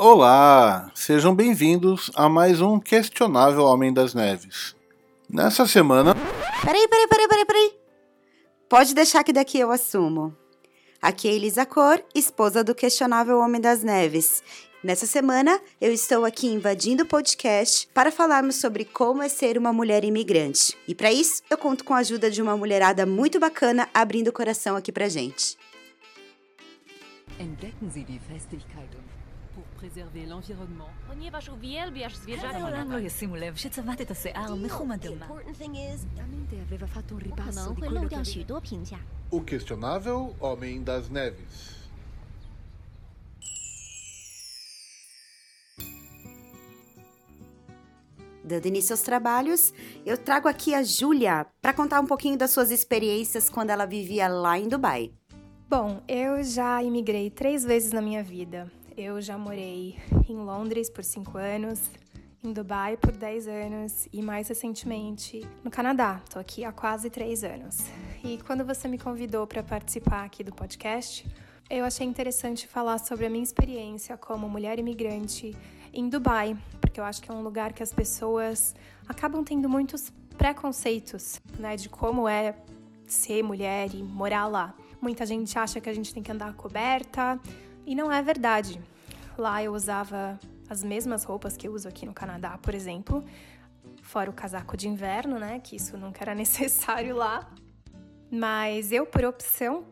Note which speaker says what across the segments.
Speaker 1: Olá, sejam bem-vindos a mais um Questionável Homem das Neves. Nessa semana.
Speaker 2: Peraí, peraí, peraí, peraí, peraí. Pode deixar que daqui eu assumo. Aqui é Elisa Cor, esposa do Questionável Homem das Neves. Nessa semana, eu estou aqui invadindo o podcast para falarmos sobre como é ser uma mulher imigrante. E para isso, eu conto com a ajuda de uma mulherada muito bacana abrindo o coração aqui pra gente.
Speaker 3: Entdecken Sie die Festigkeiten pour préserver l'environnement. Ponieważ
Speaker 4: uwielbiasz
Speaker 3: zwierzaki.
Speaker 4: Carolan לא ישימו לב
Speaker 1: O questionável Homem das Neves.
Speaker 2: dando início aos trabalhos, eu trago aqui a Júlia para contar um pouquinho das suas experiências quando ela vivia lá em Dubai.
Speaker 5: Bom, eu já imigrei três vezes na minha vida. Eu já morei em Londres por cinco anos, em Dubai por 10 anos e mais recentemente no Canadá. Tô aqui há quase três anos. E quando você me convidou para participar aqui do podcast, eu achei interessante falar sobre a minha experiência como mulher imigrante em Dubai, porque eu acho que é um lugar que as pessoas acabam tendo muitos preconceitos, né, de como é ser mulher e morar lá. Muita gente acha que a gente tem que andar coberta e não é verdade. Lá eu usava as mesmas roupas que eu uso aqui no Canadá, por exemplo, fora o casaco de inverno, né, que isso nunca era necessário lá. Mas eu, por opção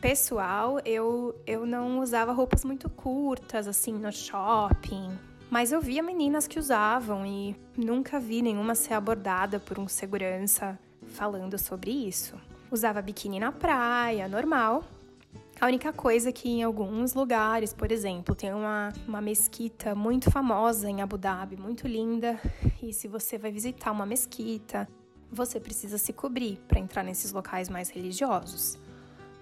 Speaker 5: pessoal, eu, eu não usava roupas muito curtas, assim, no shopping. Mas eu via meninas que usavam e nunca vi nenhuma ser abordada por um segurança falando sobre isso. Usava biquíni na praia, normal. A única coisa é que em alguns lugares, por exemplo, tem uma, uma mesquita muito famosa em Abu Dhabi, muito linda. E se você vai visitar uma mesquita, você precisa se cobrir para entrar nesses locais mais religiosos.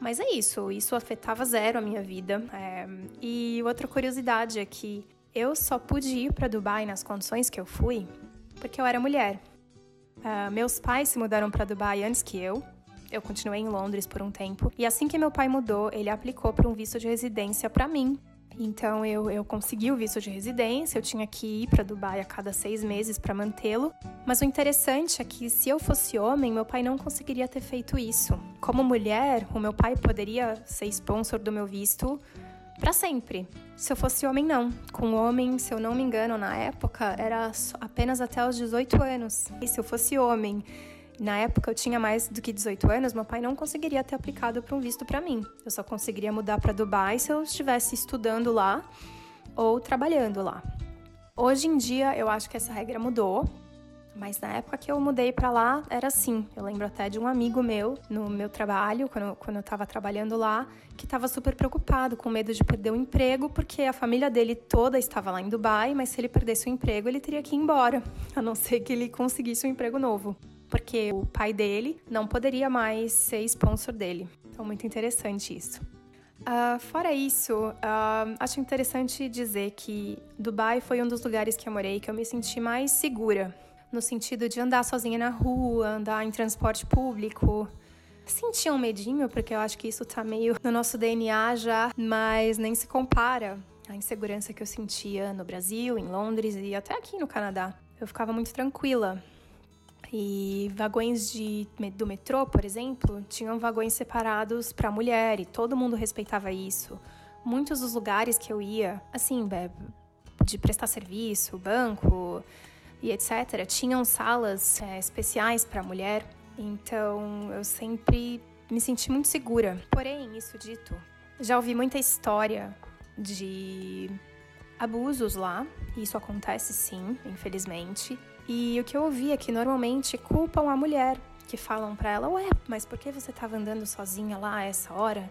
Speaker 5: Mas é isso, isso afetava zero a minha vida. É, e outra curiosidade é que eu só pude ir para Dubai nas condições que eu fui porque eu era mulher. Ah, meus pais se mudaram para Dubai antes que eu. Eu continuei em Londres por um tempo. E assim que meu pai mudou, ele aplicou para um visto de residência para mim. Então eu, eu consegui o visto de residência, eu tinha que ir para Dubai a cada seis meses para mantê-lo. Mas o interessante é que se eu fosse homem, meu pai não conseguiria ter feito isso. Como mulher, o meu pai poderia ser sponsor do meu visto para sempre. Se eu fosse homem, não. Com homem, se eu não me engano, na época era apenas até os 18 anos. E se eu fosse homem, na época eu tinha mais do que 18 anos, meu pai não conseguiria ter aplicado para um visto para mim. Eu só conseguiria mudar para Dubai se eu estivesse estudando lá ou trabalhando lá. Hoje em dia eu acho que essa regra mudou, mas na época que eu mudei pra lá, era assim. Eu lembro até de um amigo meu no meu trabalho, quando, quando eu tava trabalhando lá, que tava super preocupado, com medo de perder o emprego, porque a família dele toda estava lá em Dubai, mas se ele perdesse o emprego, ele teria que ir embora, a não ser que ele conseguisse um emprego novo. Porque o pai dele não poderia mais ser sponsor dele. Então, muito interessante isso. Ah, fora isso, ah, acho interessante dizer que Dubai foi um dos lugares que eu morei que eu me senti mais segura no sentido de andar sozinha na rua, andar em transporte público. Sentia um medinho, porque eu acho que isso tá meio no nosso DNA já, mas nem se compara à insegurança que eu sentia no Brasil, em Londres e até aqui no Canadá. Eu ficava muito tranquila. E vagões de, do metrô, por exemplo, tinham vagões separados para mulher e todo mundo respeitava isso. Muitos dos lugares que eu ia, assim, de prestar serviço, banco, e etc., tinham salas é, especiais para mulher, então eu sempre me senti muito segura. Porém, isso dito, já ouvi muita história de abusos lá, isso acontece sim, infelizmente. E o que eu ouvi é que normalmente culpam a mulher, que falam para ela: Ué, mas por que você estava andando sozinha lá a essa hora?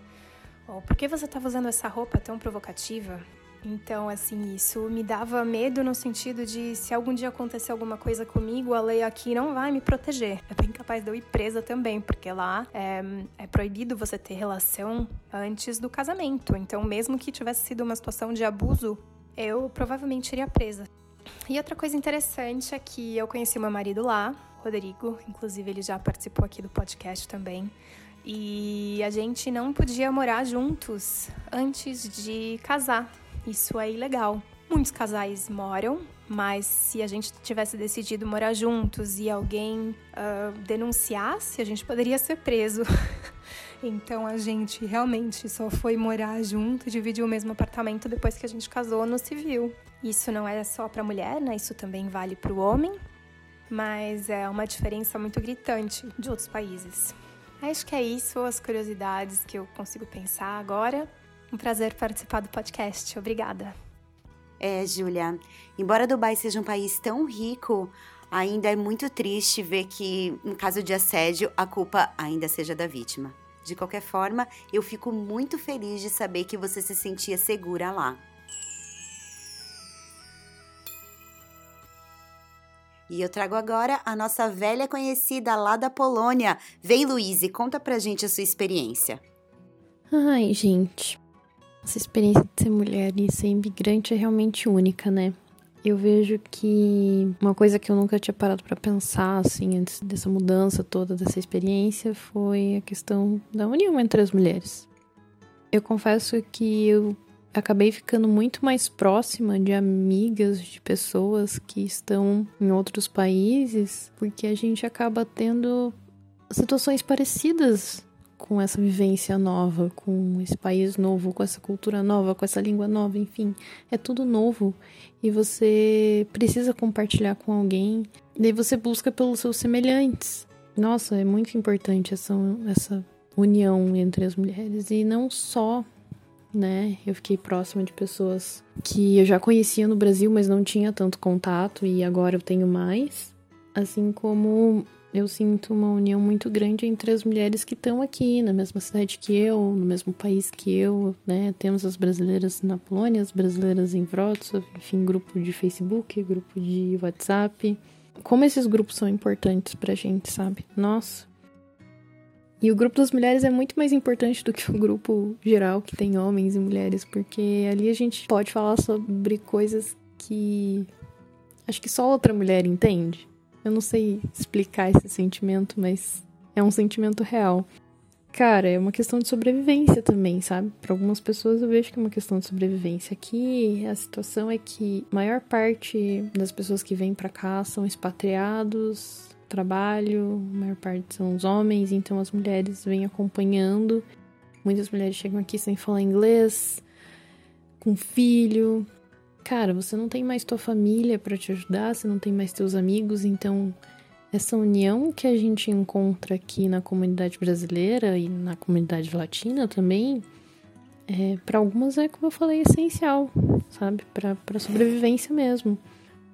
Speaker 5: Ou por que você estava usando essa roupa tão provocativa? Então, assim, isso me dava medo no sentido de se algum dia acontecer alguma coisa comigo, a lei aqui não vai me proteger. É bem capaz de eu ir presa também, porque lá é, é proibido você ter relação antes do casamento. Então, mesmo que tivesse sido uma situação de abuso, eu provavelmente iria presa. E outra coisa interessante é que eu conheci meu marido lá, Rodrigo, inclusive ele já participou aqui do podcast também. E a gente não podia morar juntos antes de casar. Isso é ilegal. Muitos casais moram, mas se a gente tivesse decidido morar juntos e alguém uh, denunciasse, a gente poderia ser preso. então a gente realmente só foi morar junto, dividir o mesmo apartamento depois que a gente casou no civil. Isso não é só para mulher, né? Isso também vale para o homem, mas é uma diferença muito gritante de outros países. Acho que é isso, as curiosidades que eu consigo pensar agora. Um prazer participar do podcast. Obrigada.
Speaker 2: É, Júlia, embora Dubai seja um país tão rico, ainda é muito triste ver que, no caso de assédio, a culpa ainda seja da vítima. De qualquer forma, eu fico muito feliz de saber que você se sentia segura lá. E eu trago agora a nossa velha conhecida lá da Polônia. Vem, Luíse, conta pra gente a sua experiência.
Speaker 4: Ai, gente. Essa experiência de ser mulher e ser imigrante é realmente única, né? Eu vejo que uma coisa que eu nunca tinha parado para pensar, assim, antes dessa mudança toda, dessa experiência, foi a questão da união entre as mulheres. Eu confesso que eu acabei ficando muito mais próxima de amigas, de pessoas que estão em outros países, porque a gente acaba tendo situações parecidas com essa vivência nova, com esse país novo, com essa cultura nova, com essa língua nova, enfim, é tudo novo e você precisa compartilhar com alguém. Daí você busca pelos seus semelhantes. Nossa, é muito importante essa, essa união entre as mulheres e não só, né? Eu fiquei próxima de pessoas que eu já conhecia no Brasil, mas não tinha tanto contato e agora eu tenho mais. Assim como eu sinto uma união muito grande entre as mulheres que estão aqui na mesma cidade que eu, no mesmo país que eu, né? Temos as brasileiras na Polônia, as brasileiras em Wrocław, enfim, grupo de Facebook, grupo de WhatsApp. Como esses grupos são importantes pra gente, sabe? Nossa. E o grupo das mulheres é muito mais importante do que o grupo geral que tem homens e mulheres, porque ali a gente pode falar sobre coisas que acho que só outra mulher entende. Eu não sei explicar esse sentimento, mas é um sentimento real. Cara, é uma questão de sobrevivência também, sabe? Para algumas pessoas eu vejo que é uma questão de sobrevivência. Aqui a situação é que a maior parte das pessoas que vêm para cá são expatriados, trabalho, a maior parte são os homens, então as mulheres vêm acompanhando. Muitas mulheres chegam aqui sem falar inglês, com filho, cara, você não tem mais tua família para te ajudar, você não tem mais teus amigos, então essa união que a gente encontra aqui na comunidade brasileira e na comunidade latina também, é, para algumas é, como eu falei, essencial, sabe? Para sobrevivência mesmo.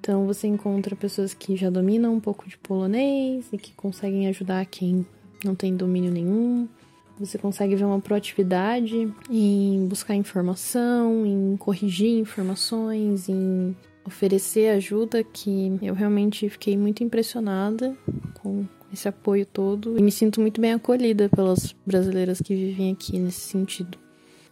Speaker 4: Então você encontra pessoas que já dominam um pouco de polonês e que conseguem ajudar quem não tem domínio nenhum. Você consegue ver uma proatividade em buscar informação, em corrigir informações, em oferecer ajuda que eu realmente fiquei muito impressionada com esse apoio todo e me sinto muito bem acolhida pelas brasileiras que vivem aqui nesse sentido.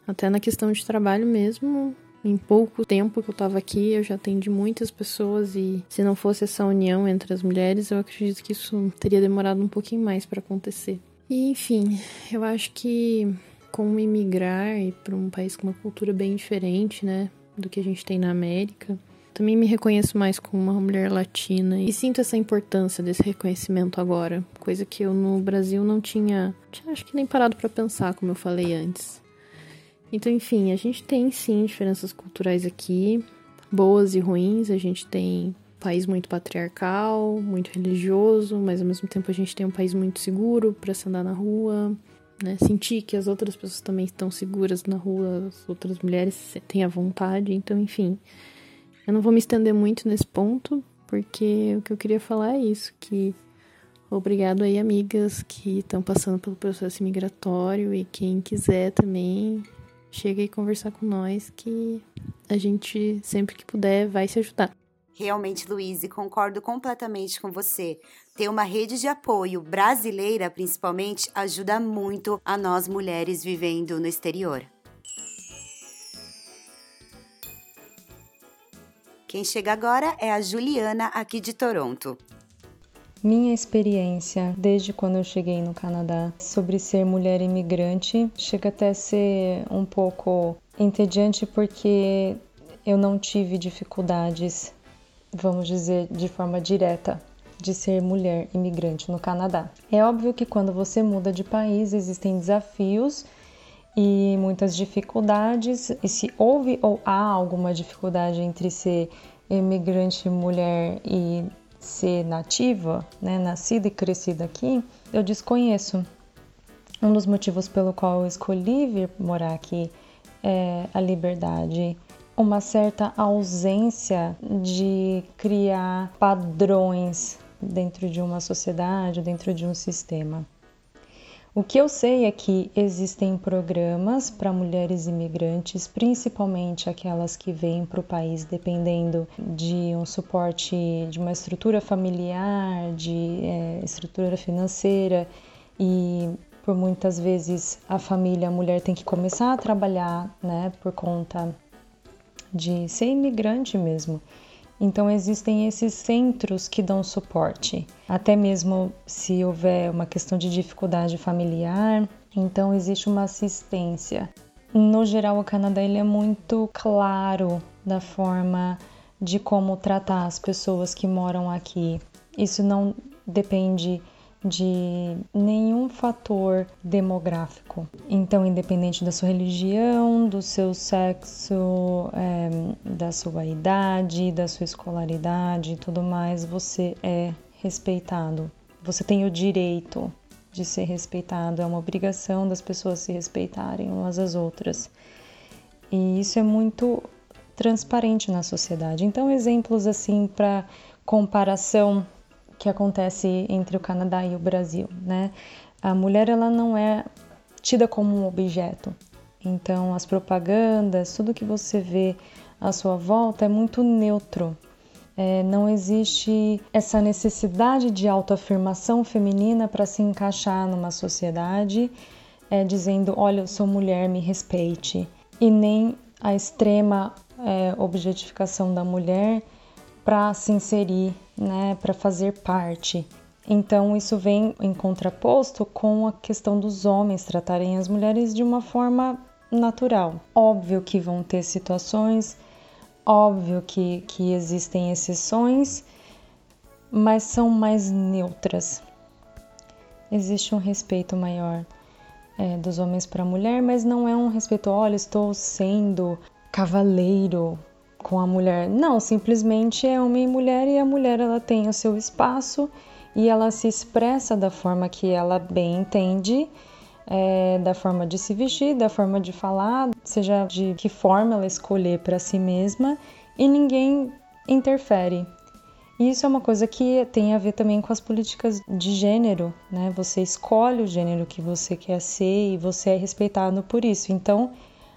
Speaker 4: Até na questão de trabalho mesmo, em pouco tempo que eu estava aqui, eu já atendi muitas pessoas e se não fosse essa união entre as mulheres, eu acredito que isso teria demorado um pouquinho mais para acontecer. E, enfim, eu acho que como imigrar para um país com uma cultura bem diferente, né, do que a gente tem na América, também me reconheço mais como uma mulher latina e sinto essa importância desse reconhecimento agora, coisa que eu no Brasil não tinha, tinha acho que nem parado para pensar, como eu falei antes. Então, enfim, a gente tem sim diferenças culturais aqui, boas e ruins. A gente tem país muito patriarcal, muito religioso, mas ao mesmo tempo a gente tem um país muito seguro para se andar na rua, né? Sentir que as outras pessoas também estão seguras na rua, as outras mulheres têm a vontade, então, enfim. Eu não vou me estender muito nesse ponto, porque o que eu queria falar é isso, que obrigado aí amigas que estão passando pelo processo migratório e quem quiser também chega aí conversar com nós que a gente sempre que puder vai se ajudar.
Speaker 2: Realmente, Luiz, concordo completamente com você. Ter uma rede de apoio brasileira, principalmente, ajuda muito a nós mulheres vivendo no exterior. Quem chega agora é a Juliana, aqui de Toronto.
Speaker 6: Minha experiência desde quando eu cheguei no Canadá sobre ser mulher imigrante chega até a ser um pouco entediante porque eu não tive dificuldades, vamos dizer, de forma direta de ser mulher imigrante no Canadá. É óbvio que quando você muda de país existem desafios e muitas dificuldades, e se houve ou há alguma dificuldade entre ser imigrante mulher e ser nativa, né, nascida e crescida aqui, eu desconheço. Um dos motivos pelo qual eu escolhi vir morar aqui é a liberdade, uma certa ausência de criar padrões dentro de uma sociedade, dentro de um sistema. O que eu sei é que existem programas para mulheres imigrantes, principalmente aquelas que vêm para o país dependendo de um suporte, de uma estrutura familiar, de é, estrutura financeira e por muitas vezes a família, a mulher tem que começar a trabalhar, né, por conta de ser imigrante mesmo. Então existem esses centros que dão suporte, até mesmo se houver uma questão de dificuldade familiar, então existe uma assistência. No geral, o Canadá ele é muito claro da forma de como tratar as pessoas que moram aqui. Isso não depende de nenhum fator demográfico. Então, independente da sua religião, do seu sexo, é, da sua idade, da sua escolaridade e tudo mais, você é respeitado. Você tem o direito de ser respeitado, é uma obrigação das pessoas se respeitarem umas às outras. E isso é muito transparente na sociedade. Então, exemplos assim para comparação que acontece entre o Canadá e o Brasil, né? A mulher ela não é tida como um objeto. Então, as propagandas, tudo que você vê à sua volta é muito neutro. É, não existe essa necessidade de autoafirmação feminina para se encaixar numa sociedade, é, dizendo: olha, eu sou mulher, me respeite. E nem a extrema é, objetificação da mulher para se inserir, né, para fazer parte. Então, isso vem em contraposto com a questão dos homens tratarem as mulheres de uma forma natural. Óbvio que vão ter situações, óbvio que, que existem exceções, mas são mais neutras. Existe um respeito maior é, dos homens para a mulher, mas não é um respeito, olha, estou sendo cavaleiro com a mulher. Não, simplesmente é homem e mulher e a mulher ela tem o seu espaço e ela se expressa da forma que ela bem entende, é, da forma de se vestir, da forma de falar, seja de que forma ela escolher para si mesma e ninguém interfere. Isso é uma coisa que tem a ver também com as políticas de gênero, né? Você escolhe o gênero que você quer ser e você é respeitado por isso. Então,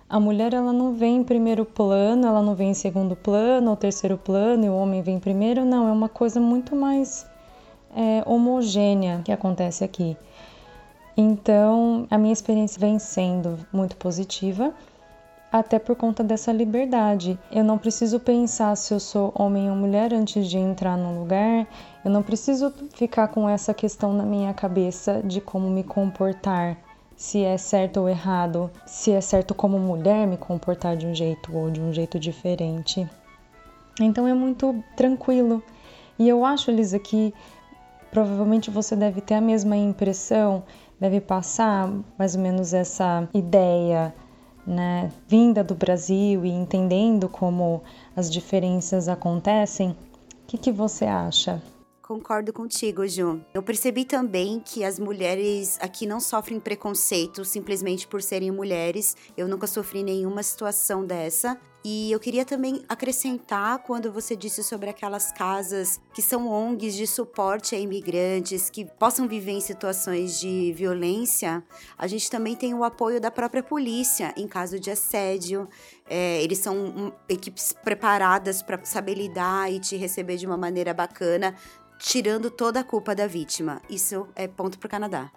Speaker 6: a mulher ela não vem em primeiro plano, ela não vem em segundo plano ou terceiro plano e o homem vem primeiro, não, é uma coisa muito mais é, homogênea que acontece aqui. Então, a minha experiência vem sendo muito positiva, até por conta dessa liberdade. Eu não preciso pensar se eu sou homem ou mulher antes de entrar no lugar, eu não preciso ficar com essa questão na minha cabeça de como me comportar se é certo ou errado, se é certo como mulher me comportar de um jeito ou de um jeito diferente. Então é muito tranquilo. E eu acho, Elisa, que provavelmente você deve ter a mesma impressão, deve passar mais ou menos essa ideia, né, vinda do Brasil e entendendo como as diferenças acontecem. O que, que você acha?
Speaker 2: Concordo contigo, Ju. Eu percebi também que as mulheres aqui não sofrem preconceito simplesmente por serem mulheres. Eu nunca sofri nenhuma situação dessa. E eu queria também acrescentar quando você disse sobre aquelas casas que são ONGs de suporte a imigrantes que possam viver em situações de violência, a gente também tem o apoio da própria polícia em caso de assédio. É, eles são um, equipes preparadas para saber lidar e te receber de uma maneira bacana, tirando toda a culpa da vítima. Isso é ponto para o Canadá.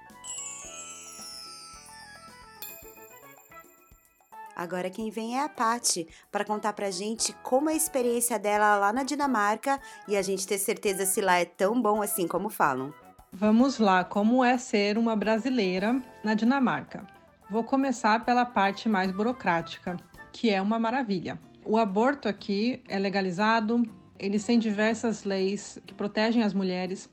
Speaker 2: Agora quem vem é a Pati para contar pra gente como é a experiência dela lá na Dinamarca e a gente ter certeza se lá é tão bom assim como falam.
Speaker 7: Vamos lá, como é ser uma brasileira na Dinamarca? Vou começar pela parte mais burocrática, que é uma maravilha. O aborto aqui é legalizado, eles têm diversas leis que protegem as mulheres.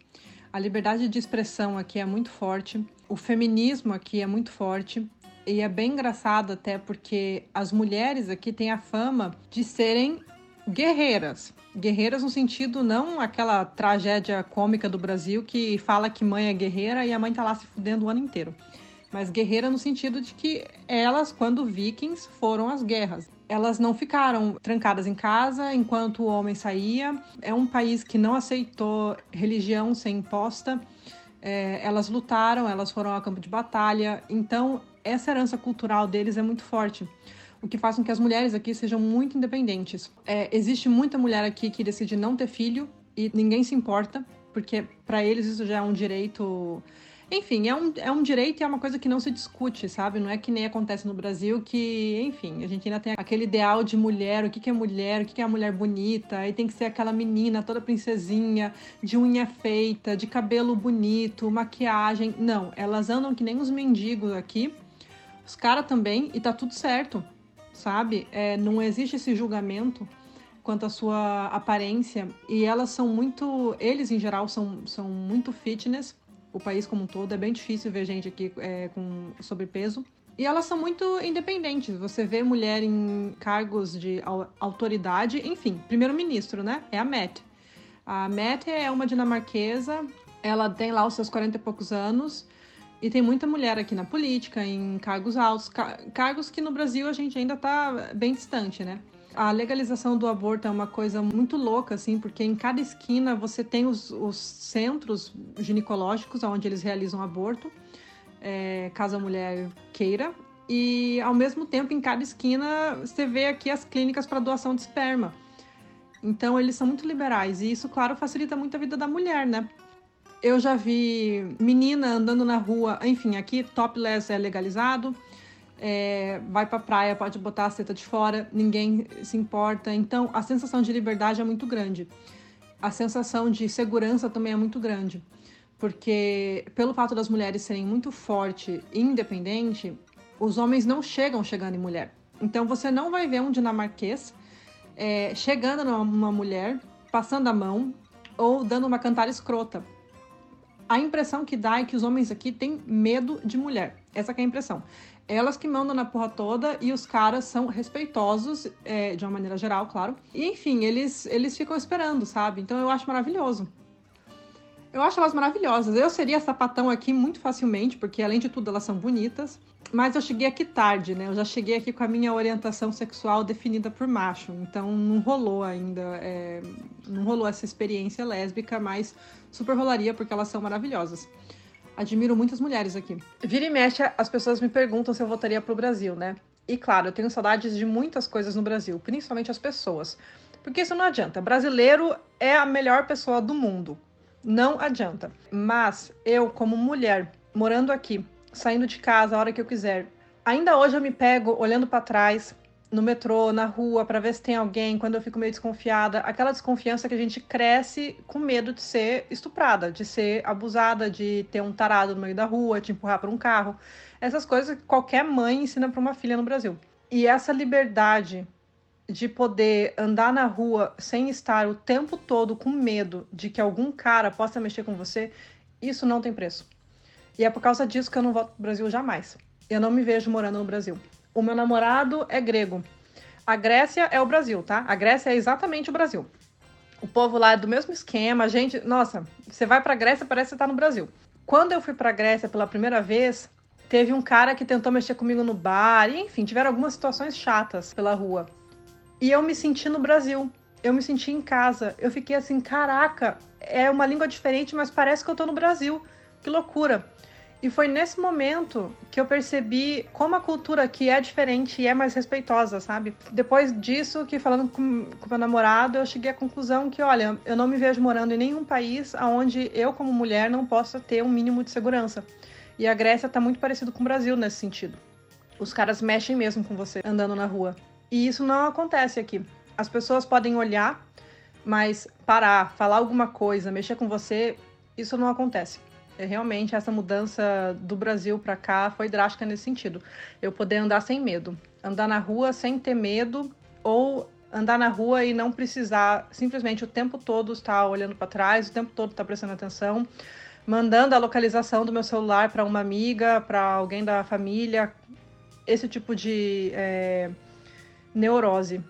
Speaker 7: A liberdade de expressão aqui é muito forte, o feminismo aqui é muito forte. E é bem engraçado até porque as mulheres aqui têm a fama de serem guerreiras. Guerreiras no sentido não aquela tragédia cômica do Brasil que fala que mãe é guerreira e a mãe tá lá se fudendo o ano inteiro. Mas guerreira no sentido de que elas, quando vikings, foram às guerras. Elas não ficaram trancadas em casa enquanto o homem saía. É um país que não aceitou religião ser imposta. É, elas lutaram, elas foram ao campo de batalha. Então, essa herança cultural deles é muito forte o que faz com que as mulheres aqui sejam muito independentes. É, existe muita mulher aqui que decide não ter filho e ninguém se importa, porque para eles isso já é um direito. Enfim, é um, é um direito e é uma coisa que não se discute, sabe? Não é que nem acontece no Brasil, que, enfim, a gente ainda tem aquele ideal de mulher, o que, que é mulher, o que, que é a mulher bonita, aí tem que ser aquela menina toda princesinha, de unha feita, de cabelo bonito, maquiagem. Não, elas andam que nem os mendigos aqui, os caras também, e tá tudo certo sabe? É, não existe esse julgamento quanto à sua aparência e elas são muito, eles em geral são, são muito fitness, o país como um todo é bem difícil ver gente aqui é, com sobrepeso. E elas são muito independentes. Você vê mulher em cargos de autoridade, enfim, primeiro-ministro, né? É a Matt. A Matt é uma dinamarquesa, ela tem lá os seus 40 e poucos anos e tem muita mulher aqui na política, em cargos altos, cargos que no Brasil a gente ainda está bem distante, né? A legalização do aborto é uma coisa muito louca, assim, porque em cada esquina você tem os, os centros ginecológicos onde eles realizam aborto, é, caso a mulher queira, e ao mesmo tempo em cada esquina você vê aqui as clínicas para doação de esperma. Então eles são muito liberais e isso, claro, facilita muito a vida da mulher, né? Eu já vi menina andando na rua, enfim, aqui topless é legalizado. É, vai pra praia, pode botar a seta de fora, ninguém se importa. Então, a sensação de liberdade é muito grande. A sensação de segurança também é muito grande. Porque, pelo fato das mulheres serem muito forte e independente, os homens não chegam chegando em mulher. Então, você não vai ver um dinamarquês é, chegando numa mulher, passando a mão ou dando uma cantada escrota a impressão que dá é que os homens aqui têm medo de mulher. Essa é a impressão. Elas que mandam na porra toda e os caras são respeitosos, é, de uma maneira geral, claro. E enfim, eles, eles ficam esperando, sabe? Então eu acho maravilhoso. Eu acho elas maravilhosas. Eu seria sapatão aqui muito facilmente, porque além de tudo elas são bonitas. Mas eu cheguei aqui tarde, né? Eu já cheguei aqui com a minha orientação sexual definida por macho. Então não rolou ainda. É... Não rolou essa experiência lésbica, mas super rolaria porque elas são maravilhosas. Admiro muitas mulheres aqui. Vira e mexe, as pessoas me perguntam se eu voltaria pro Brasil, né? E claro, eu tenho saudades de muitas coisas no Brasil, principalmente as pessoas. Porque isso não adianta. Brasileiro é a melhor pessoa do mundo não adianta. Mas eu, como mulher, morando aqui, saindo de casa a hora que eu quiser, ainda hoje eu me pego olhando para trás, no metrô, na rua, para ver se tem alguém, quando eu fico meio desconfiada, aquela desconfiança que a gente cresce com medo de ser estuprada, de ser abusada, de ter um tarado no meio da rua, de empurrar para um carro. Essas coisas que qualquer mãe ensina para uma filha no Brasil. E essa liberdade de poder andar na rua sem estar o tempo todo com medo de que algum cara possa mexer com você, isso não tem preço. E é por causa disso que eu não volto pro Brasil jamais. Eu não me vejo morando no Brasil. O meu namorado é grego. A Grécia é o Brasil, tá? A Grécia é exatamente o Brasil. O povo lá é do mesmo esquema, gente, nossa, você vai pra Grécia, parece que você tá no Brasil. Quando eu fui pra Grécia pela primeira vez, teve um cara que tentou mexer comigo no bar, e enfim, tiveram algumas situações chatas pela rua. E eu me senti no Brasil. Eu me senti em casa. Eu fiquei assim, caraca, é uma língua diferente, mas parece que eu tô no Brasil. Que loucura. E foi nesse momento que eu percebi como a cultura aqui é diferente e é mais respeitosa, sabe? Depois disso, que falando com, com meu namorado, eu cheguei à conclusão que, olha, eu não me vejo morando em nenhum país onde eu, como mulher, não possa ter um mínimo de segurança. E a Grécia tá muito parecido com o Brasil nesse sentido. Os caras mexem mesmo com você andando na rua. E isso não acontece aqui. As pessoas podem olhar, mas parar, falar alguma coisa, mexer com você, isso não acontece. É, realmente essa mudança do Brasil para cá foi drástica nesse sentido. Eu poder andar sem medo, andar na rua sem ter medo ou andar na rua e não precisar simplesmente o tempo todo estar olhando para trás, o tempo todo estar prestando atenção, mandando a localização do meu celular para uma amiga, para alguém da família, esse tipo de é, neurose.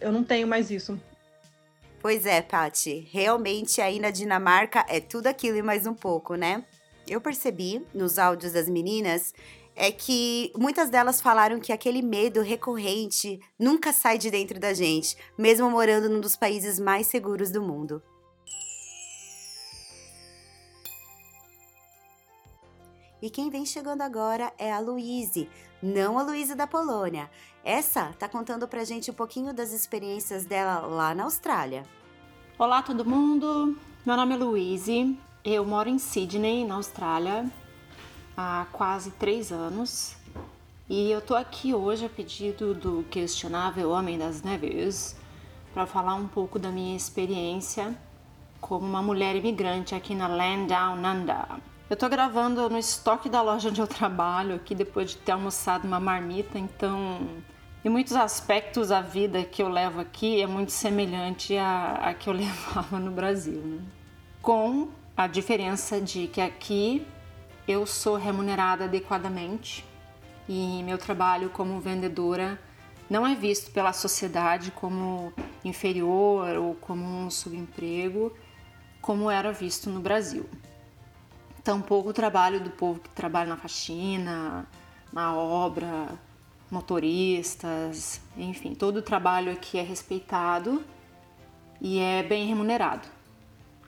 Speaker 7: Eu não tenho mais isso.
Speaker 2: Pois é, Pati. Realmente aí na Dinamarca é tudo aquilo e mais um pouco, né? Eu percebi nos áudios das meninas é que muitas delas falaram que aquele medo recorrente nunca sai de dentro da gente, mesmo morando num dos países mais seguros do mundo. E quem vem chegando agora é a Luíse, não a Luísa da Polônia. Essa tá contando pra gente um pouquinho das experiências dela lá na Austrália.
Speaker 8: Olá todo mundo, meu nome é Luíse, eu moro em Sydney, na Austrália, há quase três anos e eu tô aqui hoje a pedido do questionável Homem das Neves para falar um pouco da minha experiência como uma mulher imigrante aqui na Land Down Under. Eu tô gravando no estoque da loja onde eu trabalho aqui depois de ter almoçado uma marmita, então em muitos aspectos a vida que eu levo aqui é muito semelhante à, à que eu levava no Brasil, né? com a diferença de que aqui eu sou remunerada adequadamente e meu trabalho como vendedora não é visto pela sociedade como inferior ou como um subemprego, como era visto no Brasil. Tampouco o trabalho do povo que trabalha na faxina, na obra, motoristas, enfim, todo o trabalho aqui é respeitado e é bem remunerado.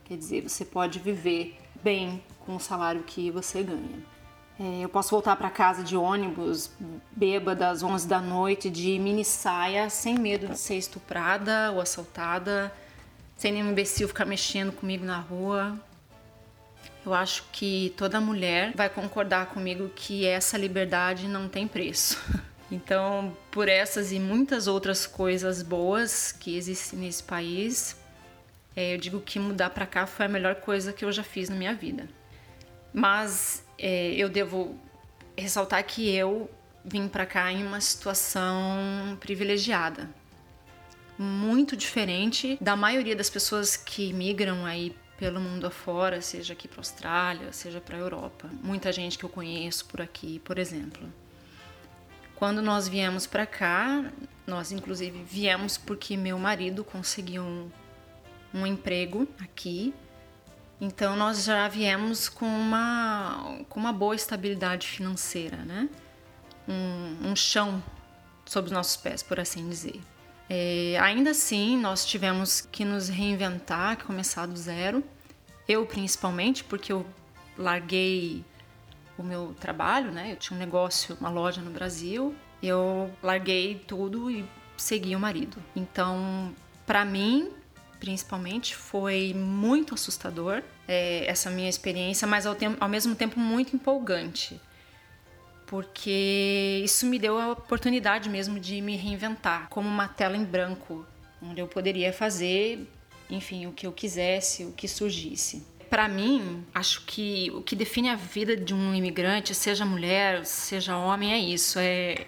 Speaker 8: Quer dizer, você pode viver bem com o salário que você ganha. É, eu posso voltar para casa de ônibus, bêbada às 11 da noite, de mini saia, sem medo de ser estuprada ou assaltada, sem nenhum imbecil ficar mexendo comigo na rua. Eu acho que toda mulher vai concordar comigo que essa liberdade não tem preço. Então, por essas e muitas outras coisas boas que existem nesse país, é, eu digo que mudar para cá foi a melhor coisa que eu já fiz na minha vida. Mas é, eu devo ressaltar que eu vim para cá em uma situação privilegiada, muito diferente da maioria das pessoas que migram aí pelo mundo afora, seja aqui para Austrália, seja para Europa. Muita gente que eu conheço por aqui, por exemplo. Quando nós viemos para cá, nós inclusive viemos porque meu marido conseguiu um, um emprego aqui então nós já viemos com uma, com uma boa estabilidade financeira, né? Um, um chão sob os nossos pés, por assim dizer. É, ainda assim, nós tivemos que nos reinventar, começar do zero. Eu principalmente, porque eu larguei o meu trabalho, né? Eu tinha um negócio, uma loja no Brasil. Eu larguei tudo e segui o marido. Então, para mim, principalmente, foi muito assustador é, essa minha experiência, mas ao, ao mesmo tempo muito empolgante, porque isso me deu a oportunidade mesmo de me reinventar, como uma tela em branco, onde eu poderia fazer, enfim, o que eu quisesse, o que surgisse. Para mim, acho que o que define a vida de um imigrante, seja mulher, seja homem, é isso: é,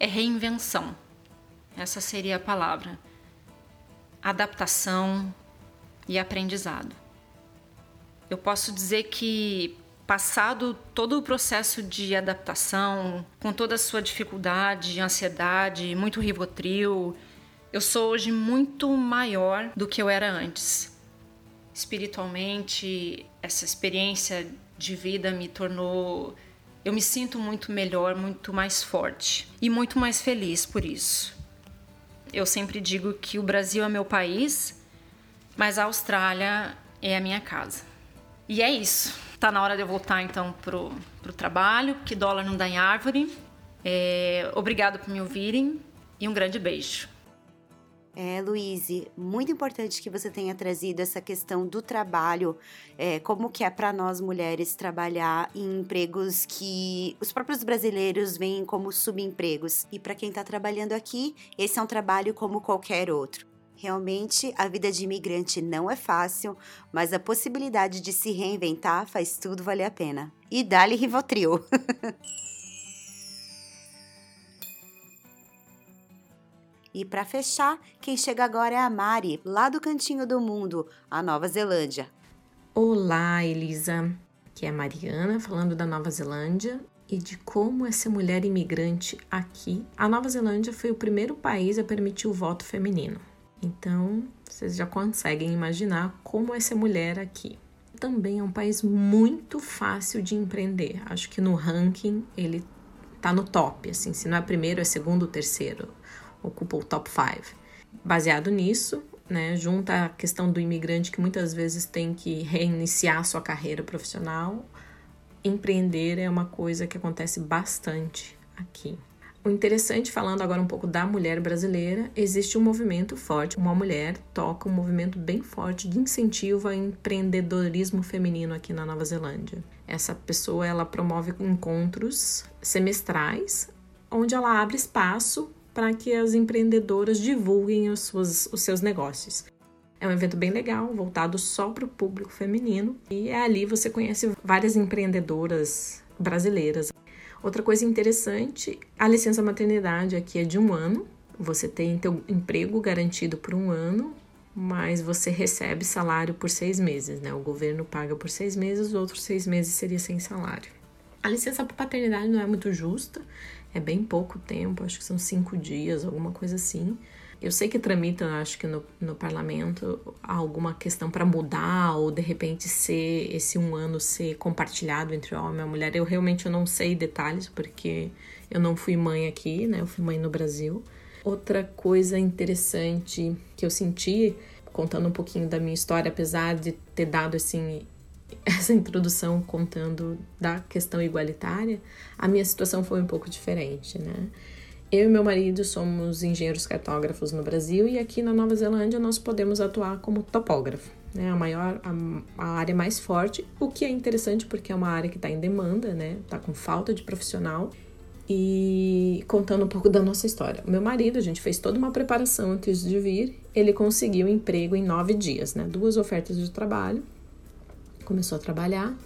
Speaker 8: é reinvenção. Essa seria a palavra adaptação e aprendizado. Eu posso dizer que, passado todo o processo de adaptação, com toda a sua dificuldade, ansiedade, muito rivotril, eu sou hoje muito maior do que eu era antes. Espiritualmente, essa experiência de vida me tornou. Eu me sinto muito melhor, muito mais forte e muito mais feliz por isso. Eu sempre digo que o Brasil é meu país, mas a Austrália é a minha casa. E é isso. Tá na hora de eu voltar então pro, pro trabalho, que dólar não dá em árvore. É, obrigado por me ouvirem e um grande beijo.
Speaker 2: É, Luíse, muito importante que você tenha trazido essa questão do trabalho, é, como que é para nós mulheres trabalhar em empregos que os próprios brasileiros veem como subempregos. E para quem está trabalhando aqui, esse é um trabalho como qualquer outro. Realmente, a vida de imigrante não é fácil, mas a possibilidade de se reinventar faz tudo valer a pena. E dá-lhe Rivotril! E para fechar, quem chega agora é a Mari, lá do cantinho do mundo, a Nova Zelândia.
Speaker 9: Olá, Elisa. Que é a Mariana falando da Nova Zelândia e de como ser mulher imigrante aqui. A Nova Zelândia foi o primeiro país a permitir o voto feminino. Então, vocês já conseguem imaginar como ser mulher aqui. Também é um país muito fácil de empreender. Acho que no ranking ele tá no top, assim, se não é primeiro, é segundo, terceiro, ocupa o top 5. Baseado nisso, né, junta a questão do imigrante que muitas vezes tem que reiniciar sua carreira profissional, empreender é uma coisa que acontece bastante aqui. O interessante, falando agora um pouco da mulher brasileira, existe um movimento forte. Uma mulher toca um movimento bem forte de incentivo ao empreendedorismo feminino aqui na Nova Zelândia. Essa pessoa ela promove encontros semestrais, onde ela abre espaço para que as empreendedoras divulguem os, seus, os seus negócios. É um evento bem legal, voltado só para o público feminino, e é ali você conhece várias empreendedoras brasileiras. Outra coisa interessante, a licença maternidade aqui é de um ano. Você tem teu emprego garantido por um ano, mas você recebe salário por seis meses, né? O governo paga por seis meses, os outros seis meses seria sem salário. A licença paternidade não é muito justa, é bem pouco tempo, acho que são cinco dias, alguma coisa assim. Eu sei que tramita, acho que no, no parlamento, alguma questão para mudar ou de repente ser esse um ano ser compartilhado entre homem e mulher. Eu realmente não sei detalhes porque eu não fui mãe aqui, né? Eu fui mãe no Brasil. Outra coisa interessante que eu senti, contando um pouquinho da minha história, apesar de ter dado assim essa introdução contando da questão igualitária, a minha situação foi um pouco diferente, né? Eu e meu marido somos engenheiros cartógrafos no Brasil e aqui na Nova Zelândia nós podemos atuar como topógrafo, né? A maior, a, a área mais forte, o que é interessante porque é uma área que está em demanda, né? Está com falta de profissional. E contando um pouco da nossa história. Meu marido, a gente fez toda uma preparação antes de vir. Ele conseguiu emprego em nove dias, né? Duas ofertas de trabalho. Começou a trabalhar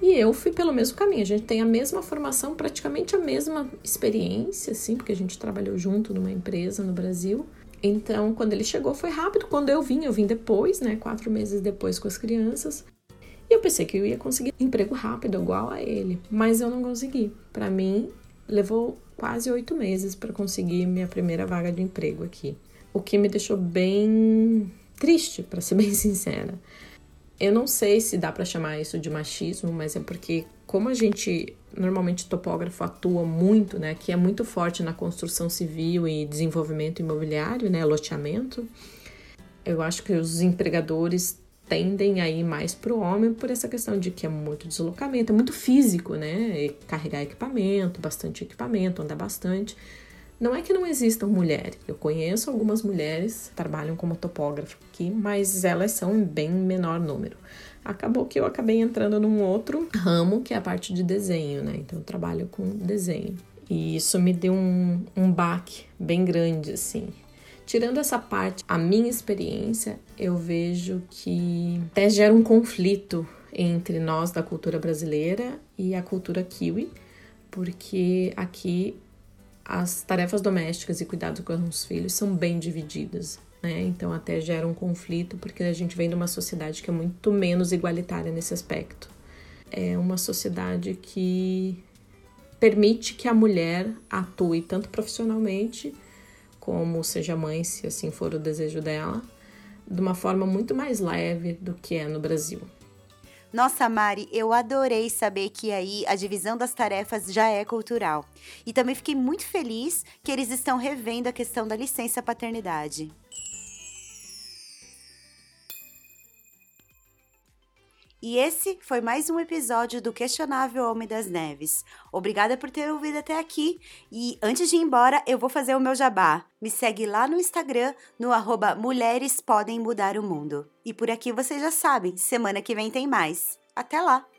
Speaker 9: e eu fui pelo mesmo caminho. A gente tem a mesma formação, praticamente a mesma experiência, assim, porque a gente trabalhou junto numa empresa no Brasil. Então, quando ele chegou, foi rápido. Quando eu vim, eu vim depois, né? Quatro meses depois com as crianças. E eu pensei que eu ia conseguir emprego rápido, igual a ele. Mas eu não consegui. Para mim, levou quase oito meses para conseguir minha primeira vaga de emprego aqui. O que me deixou bem triste, para ser bem sincera. Eu não sei se dá para chamar isso de machismo, mas é porque como a gente normalmente topógrafo atua muito, né, que é muito forte na construção civil e desenvolvimento imobiliário, né, loteamento, eu acho que os empregadores tendem a ir mais para o homem por essa questão de que é muito deslocamento, é muito físico, né? E carregar equipamento, bastante equipamento, andar bastante. Não é que não existam mulheres. Eu conheço algumas mulheres que trabalham como topógrafo aqui, mas elas são em bem menor número. Acabou que eu acabei entrando num outro ramo, que é a parte de desenho, né? Então eu trabalho com desenho. E isso me deu um, um baque bem grande, assim. Tirando essa parte, a minha experiência, eu vejo que até gera um conflito entre nós da cultura brasileira e a cultura kiwi, porque aqui as tarefas domésticas e cuidado com os filhos são bem divididas, né? Então até gera um conflito porque a gente vem de uma sociedade que é muito menos igualitária nesse aspecto. É uma sociedade que permite que a mulher atue tanto profissionalmente como seja mãe, se assim for o desejo dela, de uma forma muito mais leve do que é no Brasil.
Speaker 2: Nossa, Mari, eu adorei saber que aí a divisão das tarefas já é cultural. E também fiquei muito feliz que eles estão revendo a questão da licença paternidade. E esse foi mais um episódio do Questionável Homem das Neves. Obrigada por ter ouvido até aqui. E antes de ir embora, eu vou fazer o meu jabá. Me segue lá no Instagram, no arroba Mulheres Podem Mudar o Mundo. E por aqui vocês já sabem, semana que vem tem mais. Até lá!